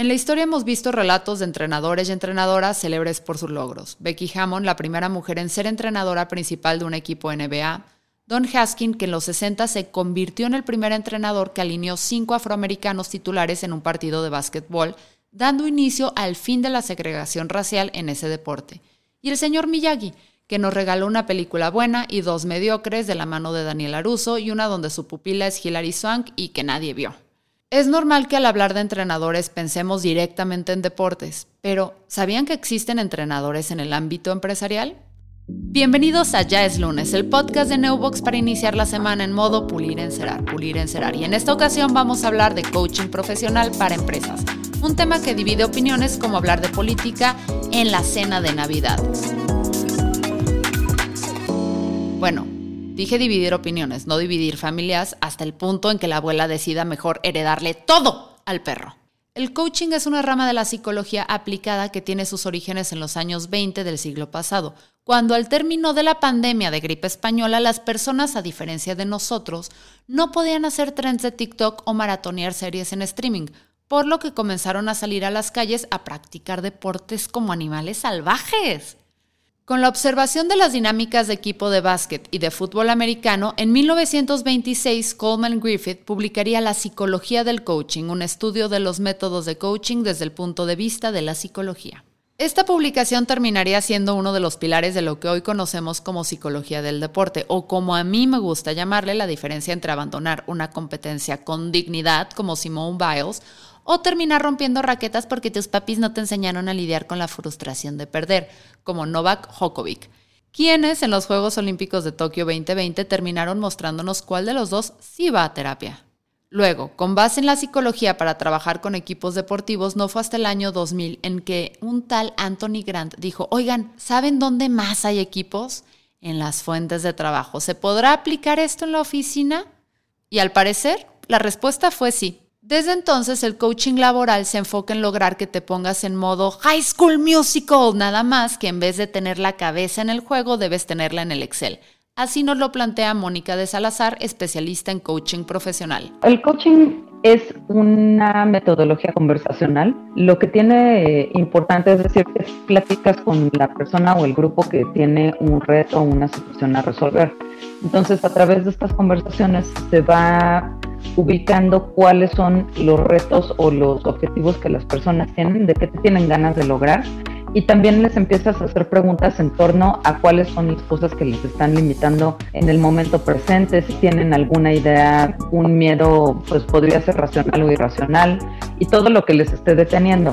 En la historia hemos visto relatos de entrenadores y entrenadoras célebres por sus logros. Becky Hammond, la primera mujer en ser entrenadora principal de un equipo NBA. Don Haskin, que en los 60 se convirtió en el primer entrenador que alineó cinco afroamericanos titulares en un partido de básquetbol, dando inicio al fin de la segregación racial en ese deporte. Y el señor Miyagi, que nos regaló una película buena y dos mediocres de la mano de Daniel Aruso y una donde su pupila es Hilary Swank y que nadie vio. Es normal que al hablar de entrenadores pensemos directamente en deportes, pero ¿sabían que existen entrenadores en el ámbito empresarial? Bienvenidos a Ya es lunes, el podcast de Neubox para iniciar la semana en modo pulir, encerar, pulir, encerar. Y en esta ocasión vamos a hablar de coaching profesional para empresas, un tema que divide opiniones como hablar de política en la cena de Navidad. Bueno, Dije dividir opiniones, no dividir familias, hasta el punto en que la abuela decida mejor heredarle todo al perro. El coaching es una rama de la psicología aplicada que tiene sus orígenes en los años 20 del siglo pasado, cuando al término de la pandemia de gripe española las personas, a diferencia de nosotros, no podían hacer trends de TikTok o maratonear series en streaming, por lo que comenzaron a salir a las calles a practicar deportes como animales salvajes. Con la observación de las dinámicas de equipo de básquet y de fútbol americano, en 1926 Coleman Griffith publicaría La psicología del coaching, un estudio de los métodos de coaching desde el punto de vista de la psicología. Esta publicación terminaría siendo uno de los pilares de lo que hoy conocemos como psicología del deporte, o como a mí me gusta llamarle la diferencia entre abandonar una competencia con dignidad, como Simone Biles, o terminar rompiendo raquetas porque tus papis no te enseñaron a lidiar con la frustración de perder, como Novak Djokovic, quienes en los Juegos Olímpicos de Tokio 2020 terminaron mostrándonos cuál de los dos sí va a terapia. Luego, con base en la psicología para trabajar con equipos deportivos, no fue hasta el año 2000 en que un tal Anthony Grant dijo, oigan, ¿saben dónde más hay equipos? En las fuentes de trabajo. ¿Se podrá aplicar esto en la oficina? Y al parecer, la respuesta fue sí. Desde entonces el coaching laboral se enfoca en lograr que te pongas en modo High School Musical, nada más que en vez de tener la cabeza en el juego debes tenerla en el Excel. Así nos lo plantea Mónica de Salazar, especialista en coaching profesional. El coaching es una metodología conversacional. Lo que tiene eh, importante es decir que platicas con la persona o el grupo que tiene un reto o una situación a resolver. Entonces, a través de estas conversaciones se va ubicando cuáles son los retos o los objetivos que las personas tienen, de qué tienen ganas de lograr y también les empiezas a hacer preguntas en torno a cuáles son las cosas que les están limitando en el momento presente, si tienen alguna idea, un miedo, pues podría ser racional o irracional y todo lo que les esté deteniendo.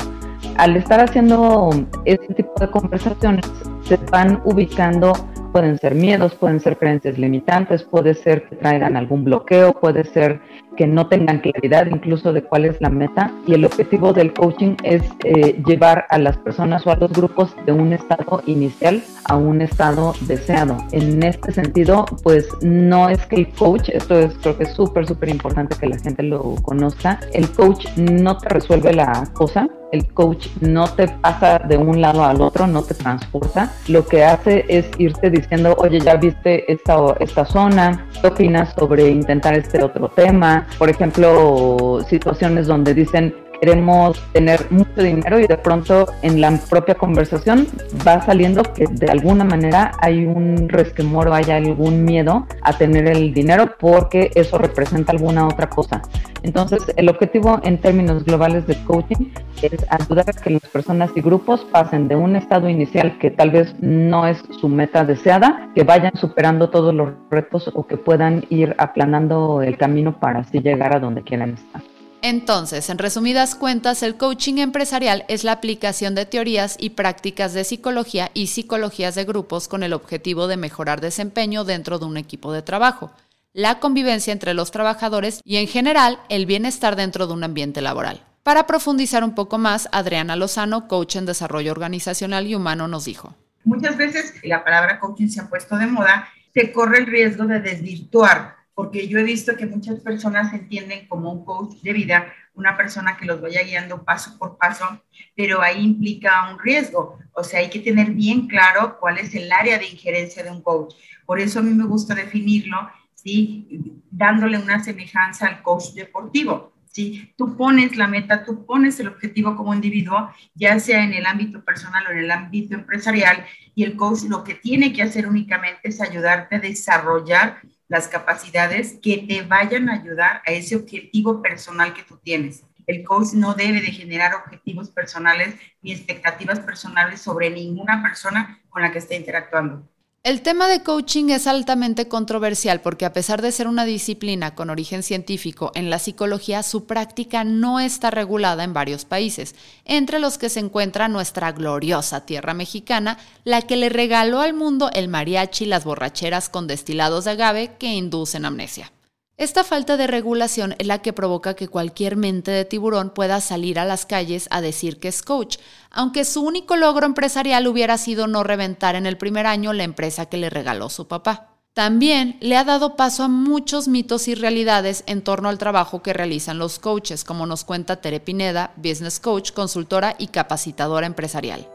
Al estar haciendo este tipo de conversaciones, se van ubicando pueden ser miedos, pueden ser creencias limitantes, puede ser que traigan algún bloqueo, puede ser que no tengan claridad incluso de cuál es la meta. Y el objetivo del coaching es eh, llevar a las personas o a los grupos de un estado inicial a un estado deseado. En este sentido, pues no es que el coach, esto es creo que es súper, súper importante que la gente lo conozca, el coach no te resuelve la cosa, el coach no te pasa de un lado al otro, no te transporta. Lo que hace es irte diciendo, oye, ya viste esta, esta zona, ¿qué opinas sobre intentar este otro tema? Por ejemplo, situaciones donde dicen, queremos tener mucho dinero y de pronto en la propia conversación va saliendo que de alguna manera hay un resquemor o hay algún miedo a tener el dinero porque eso representa alguna otra cosa. Entonces, el objetivo en términos globales de coaching es ayudar a que las personas y grupos pasen de un estado inicial que tal vez no es su meta deseada, que vayan superando todos los retos o que puedan ir aplanando el camino para así llegar a donde quieran estar. Entonces, en resumidas cuentas, el coaching empresarial es la aplicación de teorías y prácticas de psicología y psicologías de grupos con el objetivo de mejorar desempeño dentro de un equipo de trabajo, la convivencia entre los trabajadores y, en general, el bienestar dentro de un ambiente laboral. Para profundizar un poco más, Adriana Lozano, coach en desarrollo organizacional y humano, nos dijo. Muchas veces la palabra coaching se ha puesto de moda, se corre el riesgo de desvirtuar porque yo he visto que muchas personas entienden como un coach de vida una persona que los vaya guiando paso por paso, pero ahí implica un riesgo. O sea, hay que tener bien claro cuál es el área de injerencia de un coach. Por eso a mí me gusta definirlo, ¿sí? Dándole una semejanza al coach deportivo. ¿sí? Tú pones la meta, tú pones el objetivo como individuo, ya sea en el ámbito personal o en el ámbito empresarial, y el coach lo que tiene que hacer únicamente es ayudarte a desarrollar las capacidades que te vayan a ayudar a ese objetivo personal que tú tienes. El coach no debe de generar objetivos personales ni expectativas personales sobre ninguna persona con la que esté interactuando. El tema de coaching es altamente controversial porque a pesar de ser una disciplina con origen científico en la psicología, su práctica no está regulada en varios países, entre los que se encuentra nuestra gloriosa tierra mexicana, la que le regaló al mundo el mariachi y las borracheras con destilados de agave que inducen amnesia. Esta falta de regulación es la que provoca que cualquier mente de tiburón pueda salir a las calles a decir que es coach, aunque su único logro empresarial hubiera sido no reventar en el primer año la empresa que le regaló su papá. También le ha dado paso a muchos mitos y realidades en torno al trabajo que realizan los coaches, como nos cuenta Tere Pineda, business coach, consultora y capacitadora empresarial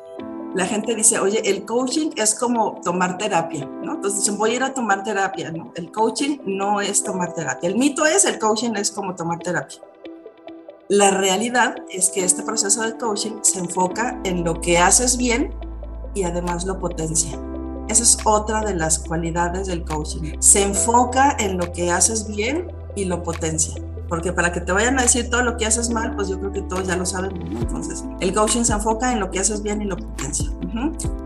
la gente dice, oye, el coaching es como tomar terapia, ¿no? Entonces dicen, voy a ir a tomar terapia, ¿no? El coaching no es tomar terapia. El mito es, el coaching es como tomar terapia. La realidad es que este proceso de coaching se enfoca en lo que haces bien y además lo potencia. Esa es otra de las cualidades del coaching. Se enfoca en lo que haces bien y lo potencia porque para que te vayan a decir todo lo que haces mal, pues yo creo que todos ya lo saben, Entonces, el coaching se enfoca en lo que haces bien y lo potencia.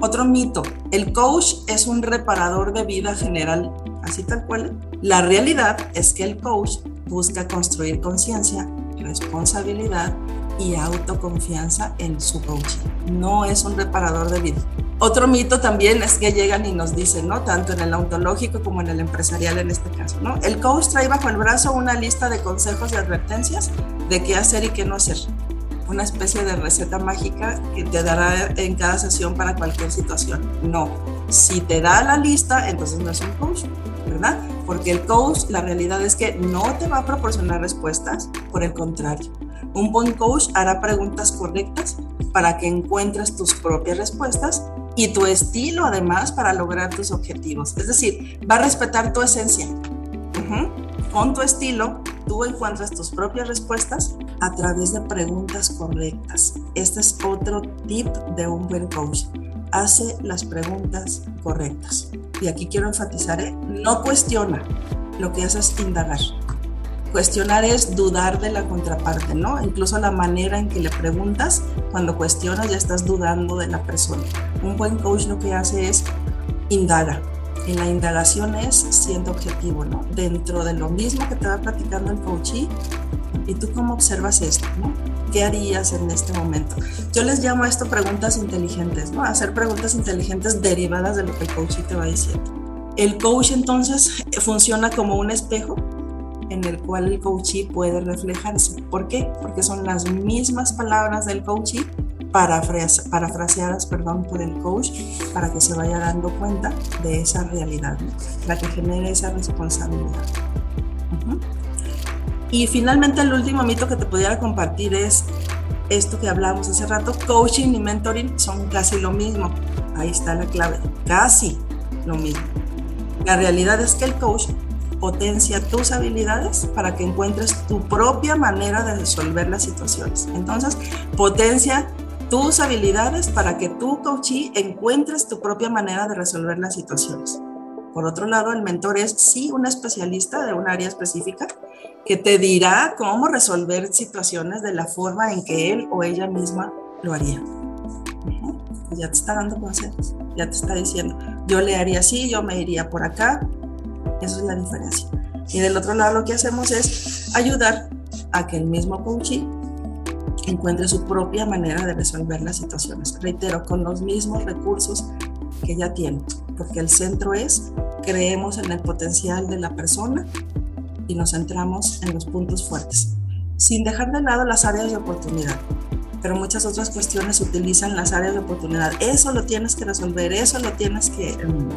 Otro mito, el coach es un reparador de vida general, así tal cual. La realidad es que el coach busca construir conciencia, responsabilidad y autoconfianza en su coaching. No es un reparador de vida. Otro mito también es que llegan y nos dicen, ¿no? Tanto en el ontológico como en el empresarial en este caso, ¿no? El coach trae bajo el brazo una lista de consejos y advertencias de qué hacer y qué no hacer. Una especie de receta mágica que te dará en cada sesión para cualquier situación. No. Si te da la lista, entonces no es un coach, ¿verdad? Porque el coach, la realidad es que no te va a proporcionar respuestas, por el contrario. Un buen coach hará preguntas correctas para que encuentres tus propias respuestas y tu estilo además para lograr tus objetivos. Es decir, va a respetar tu esencia. Con tu estilo, tú encuentras tus propias respuestas a través de preguntas correctas. Este es otro tip de un buen coach. Hace las preguntas correctas. Y aquí quiero enfatizar, ¿eh? no cuestiona, lo que hace es indagar. Cuestionar es dudar de la contraparte, ¿no? Incluso la manera en que le preguntas, cuando cuestionas ya estás dudando de la persona. Un buen coach lo que hace es indaga. Y la indagación es siendo objetivo, ¿no? Dentro de lo mismo que te va platicando el coachee, ¿y tú cómo observas esto, ¿no? ¿Qué harías en este momento? Yo les llamo a esto preguntas inteligentes, ¿no? Hacer preguntas inteligentes derivadas de lo que el coachee te va diciendo. El coach entonces funciona como un espejo en el cual el coachee puede reflejarse. ¿Por qué? Porque son las mismas palabras del coachee parafraseadas perdón, por el coach para que se vaya dando cuenta de esa realidad, la que genere esa responsabilidad. Y finalmente el último mito que te pudiera compartir es esto que hablamos hace rato, coaching y mentoring son casi lo mismo. Ahí está la clave, casi lo mismo. La realidad es que el coach potencia tus habilidades para que encuentres tu propia manera de resolver las situaciones. Entonces, potencia tus habilidades para que tú, coachee, encuentres tu propia manera de resolver las situaciones. Por otro lado, el mentor es sí un especialista de un área específica que te dirá cómo resolver situaciones de la forma en que él o ella misma lo haría. Ya te está dando consejos, ya te está diciendo, yo le haría así, yo me iría por acá, esa es la diferencia. Y del otro lado lo que hacemos es ayudar a que el mismo coaching encuentre su propia manera de resolver las situaciones. Reitero, con los mismos recursos que ya tiene, porque el centro es creemos en el potencial de la persona y nos centramos en los puntos fuertes, sin dejar de lado las áreas de oportunidad. Pero muchas otras cuestiones utilizan las áreas de oportunidad. Eso lo tienes que resolver, eso lo tienes que em,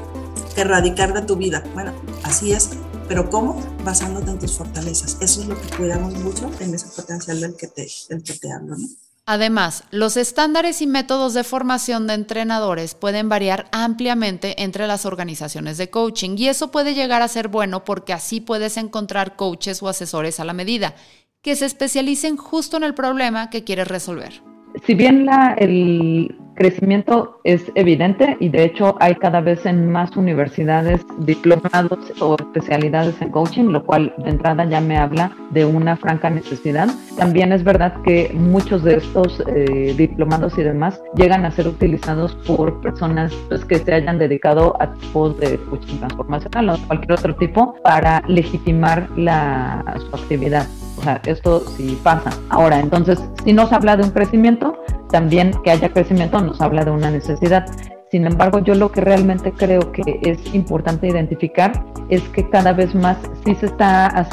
erradicar de tu vida. Bueno, así es, pero ¿cómo? Basándote en tus fortalezas. Eso es lo que cuidamos mucho en ese potencial del que te, del que te hablo, ¿no? Además, los estándares y métodos de formación de entrenadores pueden variar ampliamente entre las organizaciones de coaching y eso puede llegar a ser bueno porque así puedes encontrar coaches o asesores a la medida que se especialicen justo en el problema que quieres resolver. Si bien la, el crecimiento es evidente y de hecho hay cada vez en más universidades diplomados o especialidades en coaching, lo cual de entrada ya me habla de una franca necesidad. También es verdad que muchos de estos eh, diplomados y demás llegan a ser utilizados por personas pues, que se hayan dedicado a tipos de coaching transformacional o cualquier otro tipo para legitimar su actividad. O sea, esto sí pasa. Ahora, entonces, si nos habla de un crecimiento, también que haya crecimiento nos habla de una necesidad. Sin embargo, yo lo que realmente creo que es importante identificar es que cada vez más sí se, está,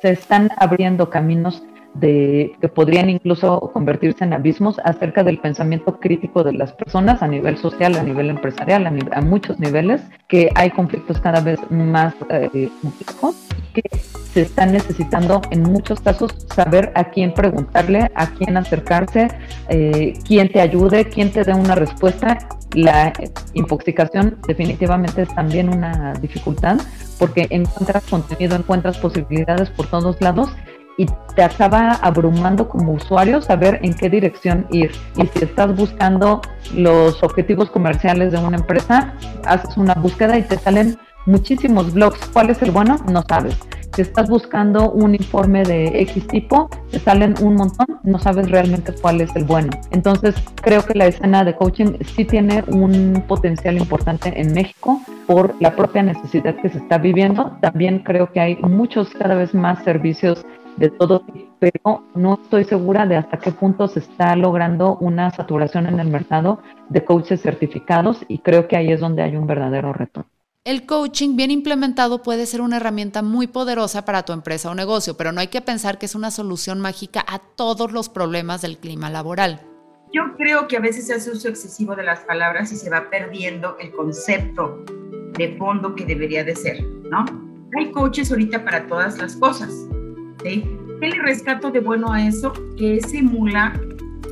se están abriendo caminos de, que podrían incluso convertirse en abismos acerca del pensamiento crítico de las personas a nivel social, a nivel empresarial, a, muchos niveles, que hay conflictos cada vez más eh, complejos que se están necesitando en muchos casos saber a quién preguntarle, a quién acercarse, eh, quién te ayude, quién te dé una respuesta. La infoxicación definitivamente es también una dificultad porque encuentras contenido, encuentras posibilidades por todos lados y te acaba abrumando como usuario saber en qué dirección ir. Y si estás buscando los objetivos comerciales de una empresa, haces una búsqueda y te salen muchísimos blogs. ¿Cuál es el bueno? No sabes. Si estás buscando un informe de X tipo, te salen un montón, no sabes realmente cuál es el bueno. Entonces, creo que la escena de coaching sí tiene un potencial importante en México por la propia necesidad que se está viviendo. También creo que hay muchos cada vez más servicios de todo tipo, pero no estoy segura de hasta qué punto se está logrando una saturación en el mercado de coaches certificados y creo que ahí es donde hay un verdadero reto. El coaching bien implementado puede ser una herramienta muy poderosa para tu empresa o negocio, pero no hay que pensar que es una solución mágica a todos los problemas del clima laboral. Yo creo que a veces se hace uso excesivo de las palabras y se va perdiendo el concepto de fondo que debería de ser, ¿no? Hay coaches ahorita para todas las cosas, ¿sí? ¿Qué le rescato de bueno a eso? Que simula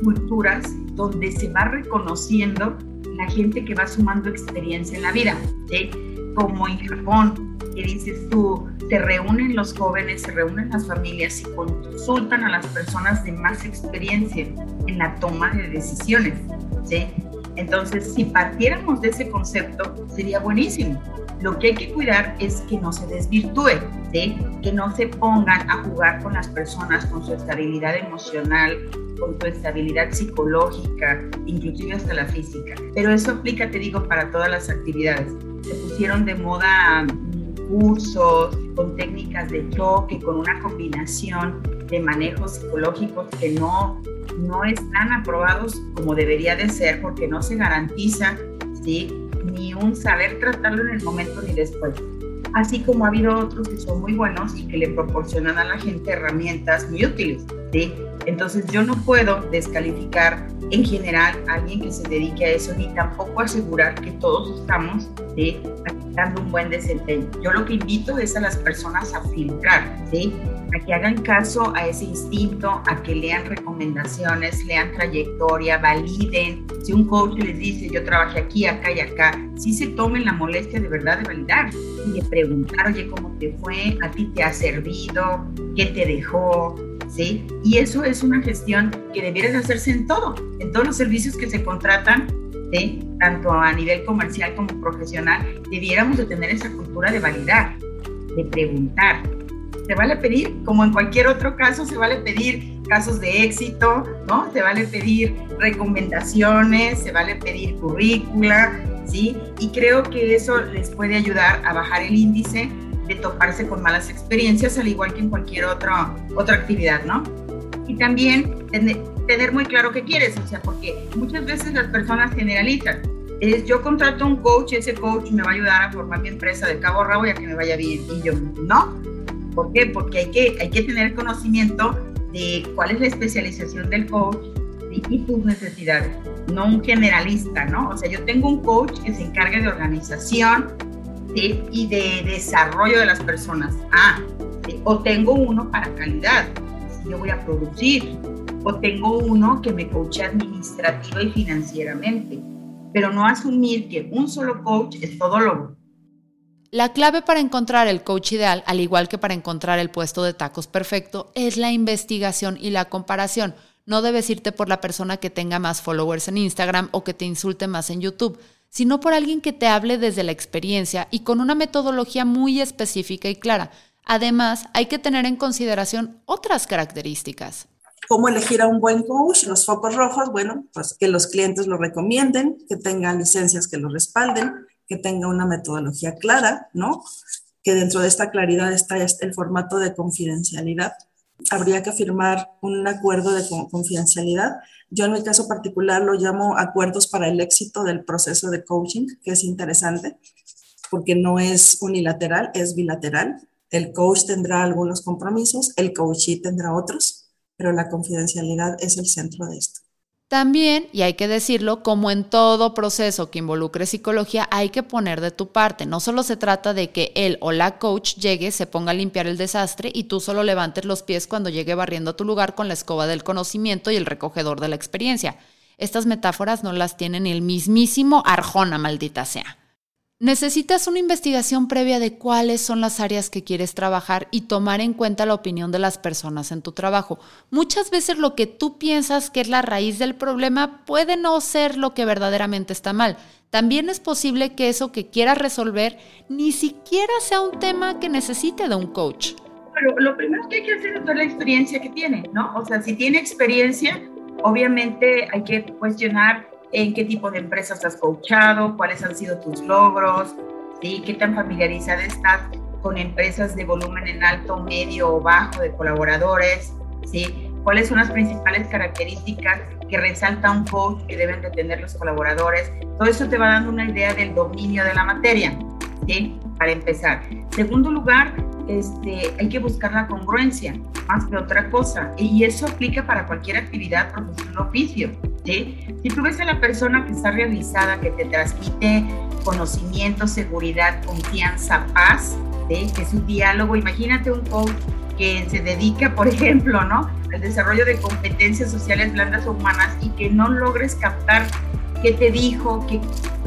culturas donde se va reconociendo la gente que va sumando experiencia en la vida, ¿sí? como en Japón, que dices tú, se reúnen los jóvenes, se reúnen las familias y consultan a las personas de más experiencia en la toma de decisiones. ¿sí? Entonces, si partiéramos de ese concepto, sería buenísimo. Lo que hay que cuidar es que no se desvirtúe, ¿sí? que no se pongan a jugar con las personas, con su estabilidad emocional, con su estabilidad psicológica, inclusive hasta la física. Pero eso aplica, te digo, para todas las actividades se pusieron de moda mm, cursos con técnicas de choque, con una combinación de manejos psicológicos que no, no están aprobados como debería de ser porque no se garantiza ¿sí? Ni un saber tratarlo en el momento ni después. Así como ha habido otros que son muy buenos y que le proporcionan a la gente herramientas muy útiles. ¿sí? Entonces yo no puedo descalificar en general a alguien que se dedique a eso, ni tampoco asegurar que todos estamos ¿sí? dando un buen desempeño. Yo lo que invito es a las personas a filtrar, ¿sí? A que hagan caso a ese instinto, a que lean recomendaciones, lean trayectoria, validen. Si un coach les dice, yo trabajé aquí, acá y acá, sí se tomen la molestia de verdad de validar y de preguntar, oye, ¿cómo te fue? ¿A ti te ha servido? ¿Qué te dejó? ¿sí? Y eso es una gestión que debiera hacerse en todo, en todos los servicios que se contratan, ¿sí? tanto a nivel comercial como profesional, debiéramos de tener esa cultura de validar, de preguntar. Se vale pedir, como en cualquier otro caso, se vale pedir casos de éxito, ¿no? Se vale pedir recomendaciones, se vale pedir currícula, ¿sí? Y creo que eso les puede ayudar a bajar el índice de toparse con malas experiencias, al igual que en cualquier otra, otra actividad, ¿no? Y también tener muy claro qué quieres, o sea, porque muchas veces las personas generalizan. Es, yo contrato un coach, ese coach me va a ayudar a formar mi empresa de cabo a rabo y a que me vaya bien. Y yo, no. ¿Por qué? Porque hay que, hay que tener conocimiento de cuál es la especialización del coach y tus necesidades, no un generalista, ¿no? O sea, yo tengo un coach que se encarga de organización, y de desarrollo de las personas. Ah, o tengo uno para calidad, yo voy a producir, o tengo uno que me coache administrativa y financieramente, pero no asumir que un solo coach es todólogo. La clave para encontrar el coach ideal, al igual que para encontrar el puesto de tacos perfecto, es la investigación y la comparación. No debes irte por la persona que tenga más followers en Instagram o que te insulte más en YouTube, sino por alguien que te hable desde la experiencia y con una metodología muy específica y clara. Además, hay que tener en consideración otras características. ¿Cómo elegir a un buen coach? Los focos rojos, bueno, pues que los clientes lo recomienden, que tengan licencias que lo respalden, que tenga una metodología clara, ¿no? Que dentro de esta claridad está el formato de confidencialidad. Habría que firmar un acuerdo de confidencialidad. Yo en mi caso particular lo llamo acuerdos para el éxito del proceso de coaching, que es interesante, porque no es unilateral, es bilateral. El coach tendrá algunos compromisos, el coachee tendrá otros, pero la confidencialidad es el centro de esto. También, y hay que decirlo, como en todo proceso que involucre psicología, hay que poner de tu parte. No solo se trata de que él o la coach llegue, se ponga a limpiar el desastre y tú solo levantes los pies cuando llegue barriendo a tu lugar con la escoba del conocimiento y el recogedor de la experiencia. Estas metáforas no las tiene ni el mismísimo Arjona, maldita sea. Necesitas una investigación previa de cuáles son las áreas que quieres trabajar y tomar en cuenta la opinión de las personas en tu trabajo. Muchas veces lo que tú piensas que es la raíz del problema puede no ser lo que verdaderamente está mal. También es posible que eso que quieras resolver ni siquiera sea un tema que necesite de un coach. Pero lo primero que hay que hacer es ver la experiencia que tiene, ¿no? O sea, si tiene experiencia, obviamente hay que cuestionar en qué tipo de empresas has coachado, cuáles han sido tus logros, ¿sí? qué tan familiarizada estás con empresas de volumen en alto, medio o bajo de colaboradores, ¿sí? cuáles son las principales características que resalta un coach que deben de tener los colaboradores. Todo eso te va dando una idea del dominio de la materia, ¿sí? para empezar. Segundo lugar, este, hay que buscar la congruencia, más que otra cosa. Y eso aplica para cualquier actividad, profesión o oficio. Si tú ves a la persona que está realizada, que te transmite conocimiento, seguridad, confianza, paz, que es un diálogo, imagínate un coach que se dedica, por ejemplo, ¿no? al desarrollo de competencias sociales blandas o humanas y que no logres captar qué te dijo, qué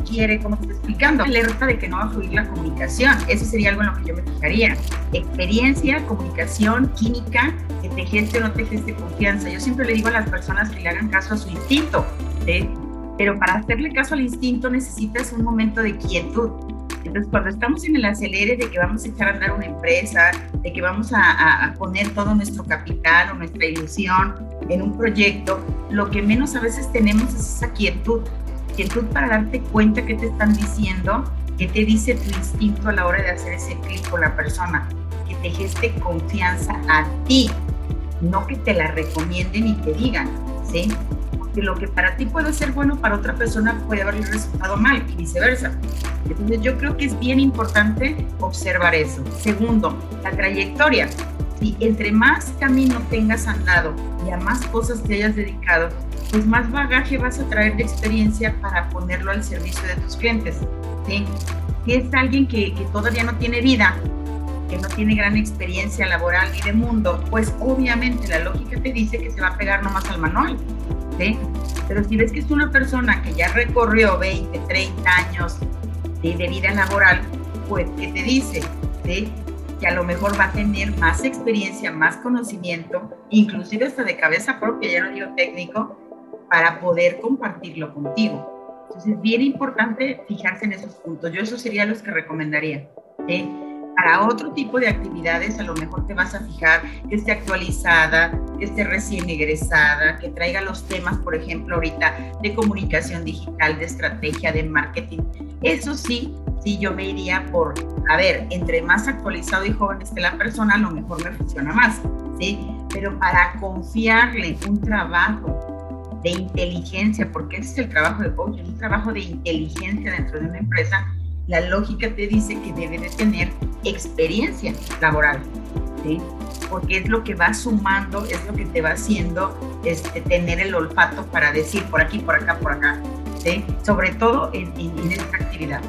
quiere, cómo está explicando. Alerta de que no va a fluir la comunicación. Eso sería algo en lo que yo me fijaría. Experiencia, comunicación, química, que te geste o no te geste confianza. Yo siempre le digo a las personas que le hagan caso a su instinto, pero para hacerle caso al instinto necesitas un momento de quietud. Entonces, cuando estamos en el acelere de que vamos a echar a andar una empresa, de que vamos a, a, poner todo nuestro capital o nuestra ilusión en un proyecto, lo que menos a veces tenemos es esa quietud, quietud para darte cuenta qué te están diciendo, qué te dice tu instinto a la hora de hacer ese clic con la persona, que te geste confianza a ti, no que te la recomienden y te digan, ¿sí? Porque lo que para ti puede ser bueno, para otra persona puede haber resultado mal y viceversa. Entonces yo creo que es bien importante observar eso. Segundo, la trayectoria. Si entre más camino tengas andado y a más cosas te hayas dedicado, pues más bagaje vas a traer de experiencia para ponerlo al servicio de tus clientes. ¿sí? Si es alguien que, que todavía no tiene vida, que no tiene gran experiencia laboral ni de mundo, pues obviamente la lógica te dice que se va a pegar nomás al manual. ¿sí? Pero si ves que es una persona que ya recorrió 20, 30 años de, de vida laboral, pues ¿qué te dice? ¿sí? Que a lo mejor va a tener más experiencia, más conocimiento, inclusive hasta de cabeza propia, ya no digo técnico, para poder compartirlo contigo. Entonces es bien importante fijarse en esos puntos. Yo eso sería los que recomendaría. ¿sí? Para otro tipo de actividades, a lo mejor te vas a fijar que esté actualizada, que esté recién egresada, que traiga los temas, por ejemplo, ahorita de comunicación digital, de estrategia, de marketing. Eso sí, sí, yo me iría por, a ver, entre más actualizado y joven esté la persona, a lo mejor me funciona más, ¿sí? Pero para confiarle un trabajo de inteligencia, porque ese es el trabajo de coaching, un trabajo de inteligencia dentro de una empresa, la lógica te dice que debe de tener experiencia laboral, ¿sí? porque es lo que va sumando, es lo que te va haciendo este, tener el olfato para decir por aquí, por acá, por acá, ¿sí? sobre todo en, en esta actividad.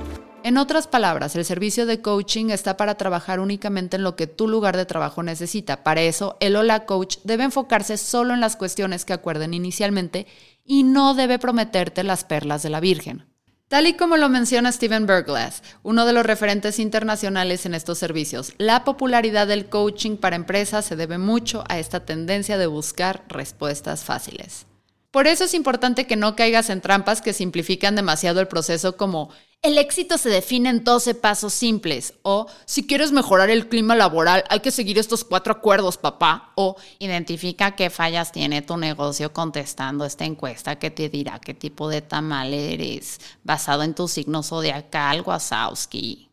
En otras palabras, el servicio de coaching está para trabajar únicamente en lo que tu lugar de trabajo necesita. Para eso, el Hola Coach debe enfocarse solo en las cuestiones que acuerden inicialmente y no debe prometerte las perlas de la Virgen. Tal y como lo menciona Steven Berglass, uno de los referentes internacionales en estos servicios, la popularidad del coaching para empresas se debe mucho a esta tendencia de buscar respuestas fáciles. Por eso es importante que no caigas en trampas que simplifican demasiado el proceso como el éxito se define en 12 pasos simples. O si quieres mejorar el clima laboral, hay que seguir estos cuatro acuerdos, papá. O identifica qué fallas tiene tu negocio contestando esta encuesta que te dirá qué tipo de tamal eres, basado en tu signo zodiacal, Wazowski.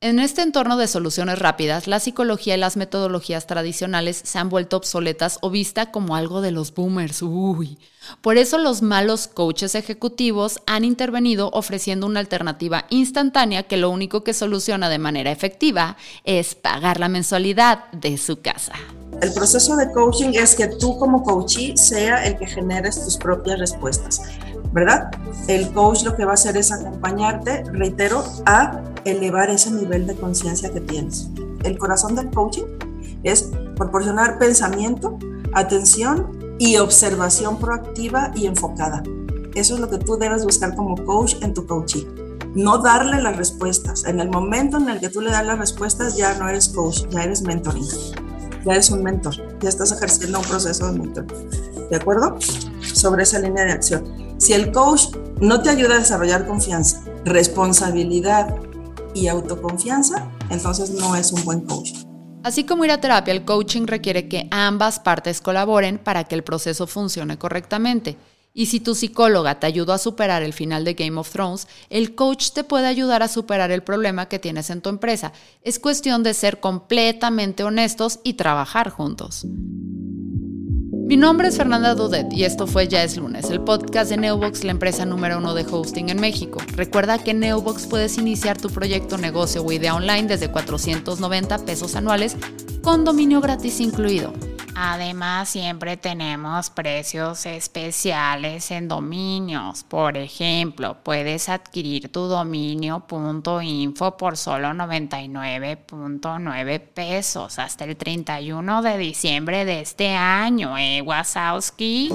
En este entorno de soluciones rápidas, la psicología y las metodologías tradicionales se han vuelto obsoletas o vista como algo de los boomers. Uy. Por eso los malos coaches ejecutivos han intervenido ofreciendo una alternativa instantánea que lo único que soluciona de manera efectiva es pagar la mensualidad de su casa. El proceso de coaching es que tú como coachee sea el que generes tus propias respuestas. ¿Verdad? El coach lo que va a hacer es acompañarte, reitero, a elevar ese nivel de conciencia que tienes. El corazón del coaching es proporcionar pensamiento, atención y observación proactiva y enfocada. Eso es lo que tú debes buscar como coach en tu coaching. No darle las respuestas. En el momento en el que tú le das las respuestas, ya no eres coach, ya eres mentoring. Ya eres un mentor. Ya estás ejerciendo un proceso de mentor. ¿De acuerdo? Sobre esa línea de acción. Si el coach no te ayuda a desarrollar confianza, responsabilidad y autoconfianza, entonces no es un buen coach. Así como ir a terapia, el coaching requiere que ambas partes colaboren para que el proceso funcione correctamente. Y si tu psicóloga te ayudó a superar el final de Game of Thrones, el coach te puede ayudar a superar el problema que tienes en tu empresa. Es cuestión de ser completamente honestos y trabajar juntos. Mi nombre es Fernanda Dudet y esto fue Ya es lunes, el podcast de Neobox, la empresa número uno de hosting en México. Recuerda que en Neobox puedes iniciar tu proyecto, negocio o idea online desde 490 pesos anuales con dominio gratis incluido. Además, siempre tenemos precios especiales en dominios. Por ejemplo, puedes adquirir tu dominio.info por solo 99.9 pesos hasta el 31 de diciembre de este año, ¿eh, Wasowski?